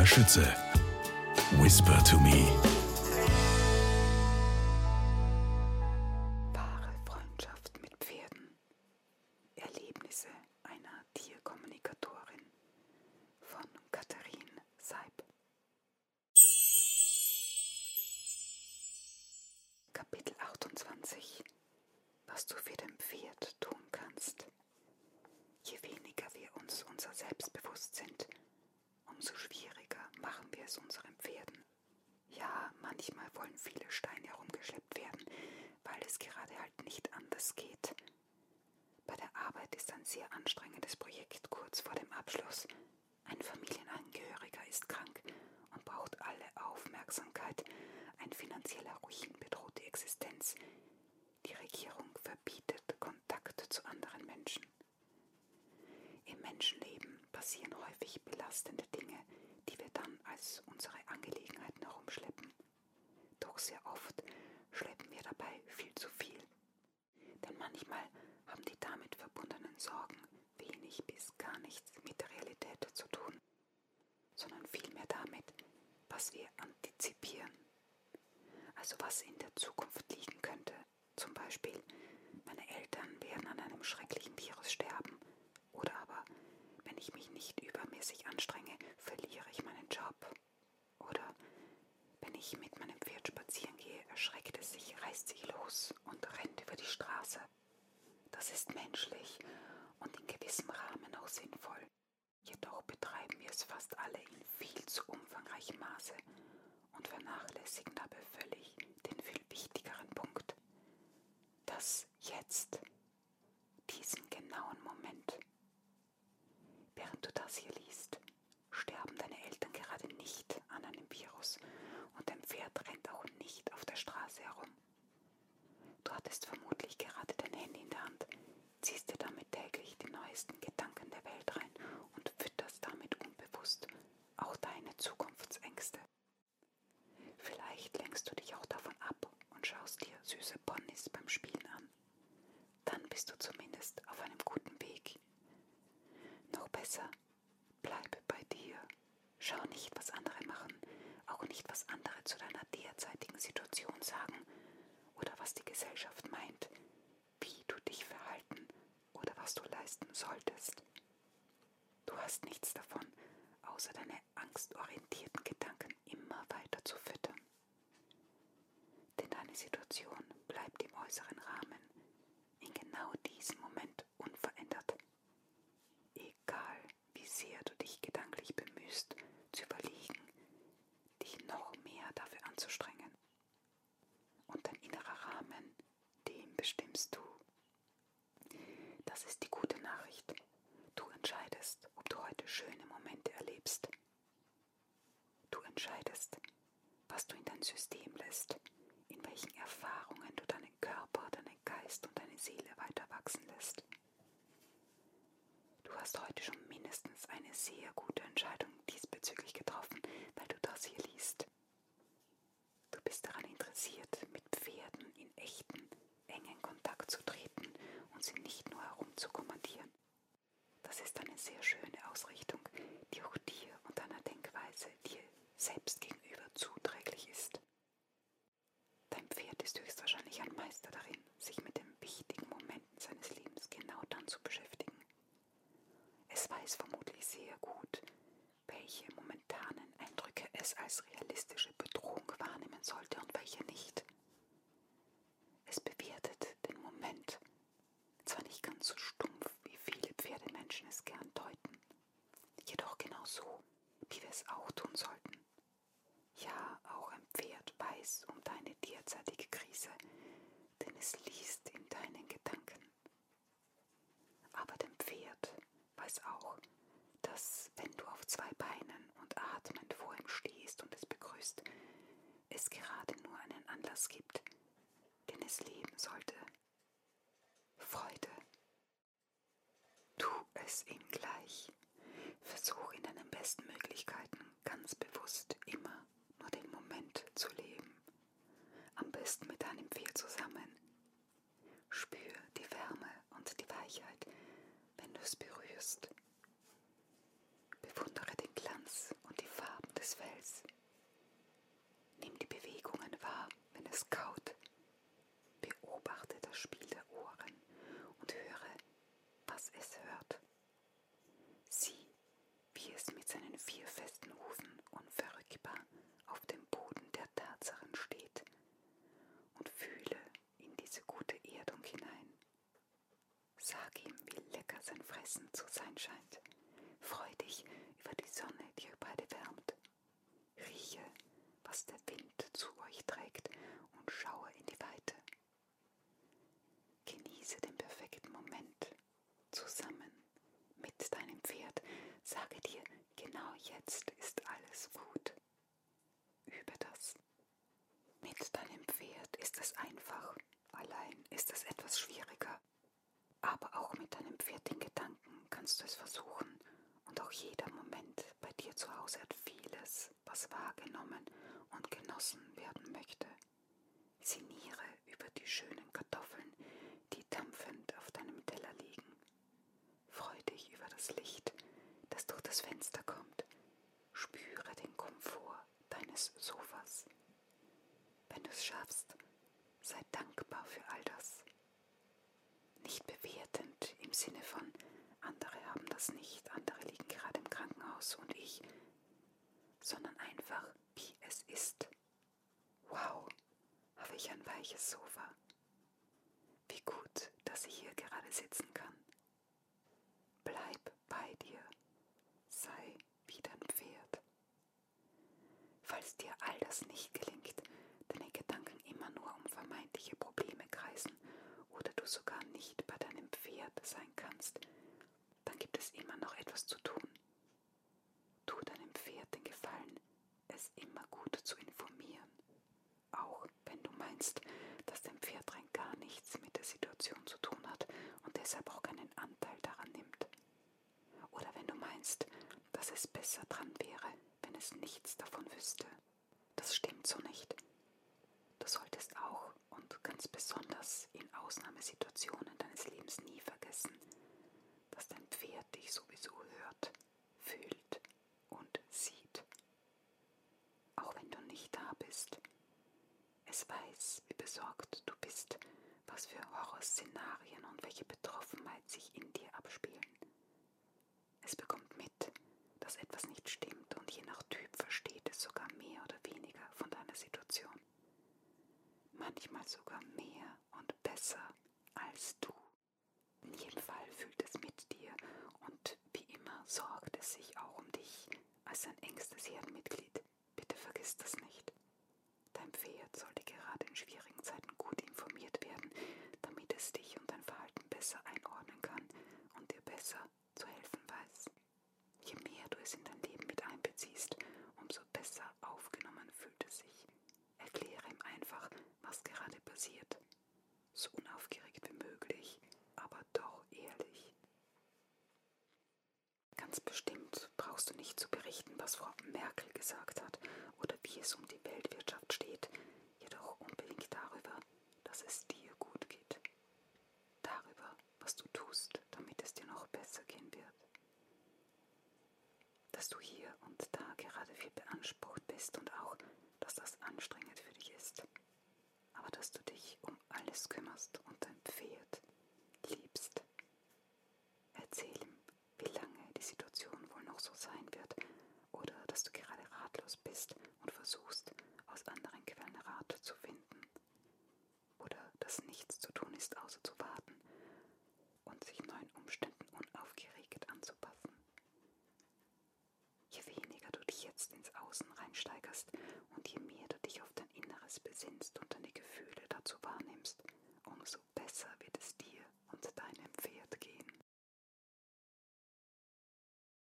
Maria Schütze. Whisper to me. Wahre Freundschaft mit Pferden. Erlebnisse einer Tierkommunikatorin von Katharin Seib. Kapitel 28 Was du für dein Pferd tun kannst. Je weniger wir uns unser selbst bewusst sind, umso schwieriger machen wir es unseren Pferden. Ja, manchmal wollen viele Steine herumgeschleppt werden, weil es gerade halt nicht anders geht. Bei der Arbeit ist ein sehr anstrengendes Projekt kurz vor dem Abschluss. Ein Familienangehöriger ist krank und braucht alle Aufmerksamkeit. Ein finanzieller Ruin bedroht die Existenz. Die Regierung verbietet Kontakt zu anderen Menschen. Im Menschenleben passieren häufig belastende als unsere Angelegenheiten herumschleppen. Doch sehr oft schleppen wir dabei viel zu viel. Denn manchmal haben die damit verbundenen Sorgen wenig bis gar nichts mit der Realität zu tun, sondern vielmehr damit, was wir antizipieren. Also was in der Zukunft liegen könnte. Zum Beispiel, meine Eltern werden an einem schrecklichen Virus sterben oder aber, wenn ich mich nicht übermäßig anstrenge, verliere ich meinen Job. Oder wenn ich mit meinem Pferd spazieren gehe, erschreckt es sich, reißt sich los und rennt über die Straße. Das ist menschlich und in gewissem Rahmen auch sinnvoll. Jedoch betreiben wir es fast alle in viel zu umfangreichem Maße und vernachlässigen dabei völlig den viel wichtigeren Punkt. Das Jetzt, diesen genauen Moment. Während du das hier liest, sterben deine Eltern gerade nicht an einem Virus und dein Pferd rennt auch nicht auf der Straße herum. Du hattest vermutlich gerade dein Handy in der Hand, ziehst dir damit täglich die neuesten Gedanken der Welt rein und fütterst damit unbewusst auch deine Zukunftsängste. Vielleicht lenkst du dich auch davon ab und süße Ponys beim Spielen an. Dann bist du zumindest auf einem guten Weg. Noch besser, bleibe bei dir. Schau nicht, was andere machen, auch nicht, was andere zu deiner derzeitigen Situation sagen oder was die Gesellschaft meint, wie du dich verhalten oder was du leisten solltest. Du hast nichts davon, außer deine angstorientierten Gedanken immer weiter zu füttern. Denn deine Situation bleibt im äußeren Rahmen in genau diesem Moment unverändert. Egal wie sehr du dich gedanklich bemühst, zu überlegen, dich noch mehr dafür anzustrengen. Und dein innerer Rahmen, den bestimmst du. Das ist die gute Nachricht. Du entscheidest, ob du heute schöne Momente erlebst. Du entscheidest, was du in dein System lässt, in welchen Erfahrungen du deinen Körper, deinen Geist und deine Seele weiter wachsen lässt. Du hast heute schon mindestens eine sehr gute Entscheidung diesbezüglich getroffen, weil du das hier liest. Du bist daran interessiert, mit Pferden in echten, engen Kontakt zu treten und sie nicht nur herumzukommandieren. Das ist eine sehr schöne Ausrichtung, die auch dir und deiner Denkweise dir selbst gegenüber zuträglich ist. Dein Pferd ist höchstwahrscheinlich ein Meister darin, sich mit den wichtigen Dann zu beschäftigen. Es weiß vermutlich sehr gut, welche momentanen Eindrücke es als realistische Bedrohung wahrnehmen sollte und welche nicht. Es bewertet den Moment, zwar nicht ganz so stumpf, wie viele Pferdemenschen es gern deuten, jedoch genau so, wie wir es auch tun sollten. Ja, auch ein Pferd weiß um deine derzeitige Krise, denn es liest in deinen Gedanken. Aber dein Pferd weiß auch, dass wenn du auf zwei Beinen und atmend vor ihm stehst und es begrüßt, es gerade nur einen Anlass gibt, den es leben sollte. Freude. Tu es ihm gleich. Versuch in deinen besten Möglichkeiten ganz bewusst immer nur den Moment zu leben. Am besten mit deinem Pferd zusammen. Spür die Wärme und die Weichheit, wenn du es berührst. Bewundere den Glanz und die Farben des Fells. Nimm die Bewegungen wahr, kaut. Beobachte das Spiel der Ohren und höre, was es hört. Sieh, wie es mit seinen vier festen Hufen unverrückbar auf dem Boden der Tatsachen steht und fühle in diese gute Erdung hinein. Sag ihm, wie lecker sein Fressen zu sein scheint. Freu dich über die Sonne, die ihr beide wärmt. Rieche, was der Wind zu euch trägt schaue in die Weite. Genieße den perfekten Moment zusammen mit deinem Pferd. Sage dir, genau jetzt ist alles gut. Übe das. Mit deinem Pferd ist es einfach, allein ist es etwas schwieriger. Aber auch mit deinem Pferd in Gedanken kannst du es versuchen und auch jeder Moment bei dir zu Hause hat vieles, was wahrgenommen und genossen werden möchte. Sinniere über die schönen Kartoffeln, die dampfend auf deinem Teller liegen. Freu dich über das Licht, das durch das Fenster kommt. Spüre den Komfort deines Sofas. Wenn du es schaffst, sei dankbar für all das. Nicht bewertend im Sinne von, andere haben das nicht, andere liegen gerade im Krankenhaus und ich, sondern einfach, wie es ist. Wow, habe ich ein weiches Sofa. Wie gut, dass ich hier gerade sitzen kann. Bleib bei dir, sei wie dein Pferd. Falls dir all das nicht gelingt, deine Gedanken immer nur um vermeintliche Probleme kreisen oder du sogar nicht bei deinem Pferd sein kannst, dann gibt es immer noch etwas zu tun. Tu deinem Pferd den Gefallen, es immer gut zu informieren, auch wenn du meinst, dass dein Pferd rein gar nichts mit der Situation zu tun hat und deshalb auch keinen Anteil daran nimmt. Oder wenn du meinst, dass es besser dran wäre, wenn es nichts davon wüsste. Das stimmt so nicht. Du solltest auch und ganz besonders in Ausnahmesituationen deines Lebens nie vergessen, dass dein Pferd dich sowieso hört, fühlt und sieht. Auch wenn du nicht da bist. Es weiß, wie besorgt du bist, was für Horrorszenarien und welche Betroffenheit sich in dir abspielen. Es bekommt mit, dass etwas nicht stimmt und je nach Typ versteht es sogar mehr oder weniger von deiner Situation. Manchmal sogar mehr und besser als du. In jedem Fall fühlt es mit dir und wie immer sorgt es sich auch um dich als ein engstes Herdenmitglied. Bitte vergiss das nicht. Dein Pferd sollte gerade in schwierigen Zeiten gut informiert werden, damit es dich und dein Verhalten besser einordnen kann und dir besser zu helfen weiß. Je mehr du es in dein Leben mit einbeziehst, umso besser aufgenommen fühlt es sich. Erkläre ihm einfach, was gerade passiert. So unaufgeregt wie möglich, aber doch ehrlich. Ganz bestimmt brauchst du nicht zu berichten, was Frau Merkel gesagt hat oder wie es um die Weltwirtschaft steht, jedoch unbedingt darüber, dass es dir gut geht. Darüber, was du tust, damit es dir noch besser gehen wird. Dass du hier und da gerade viel beansprucht bist und auch, dass das anstrengend für dich ist. Aber dass du dich um alles kümmerst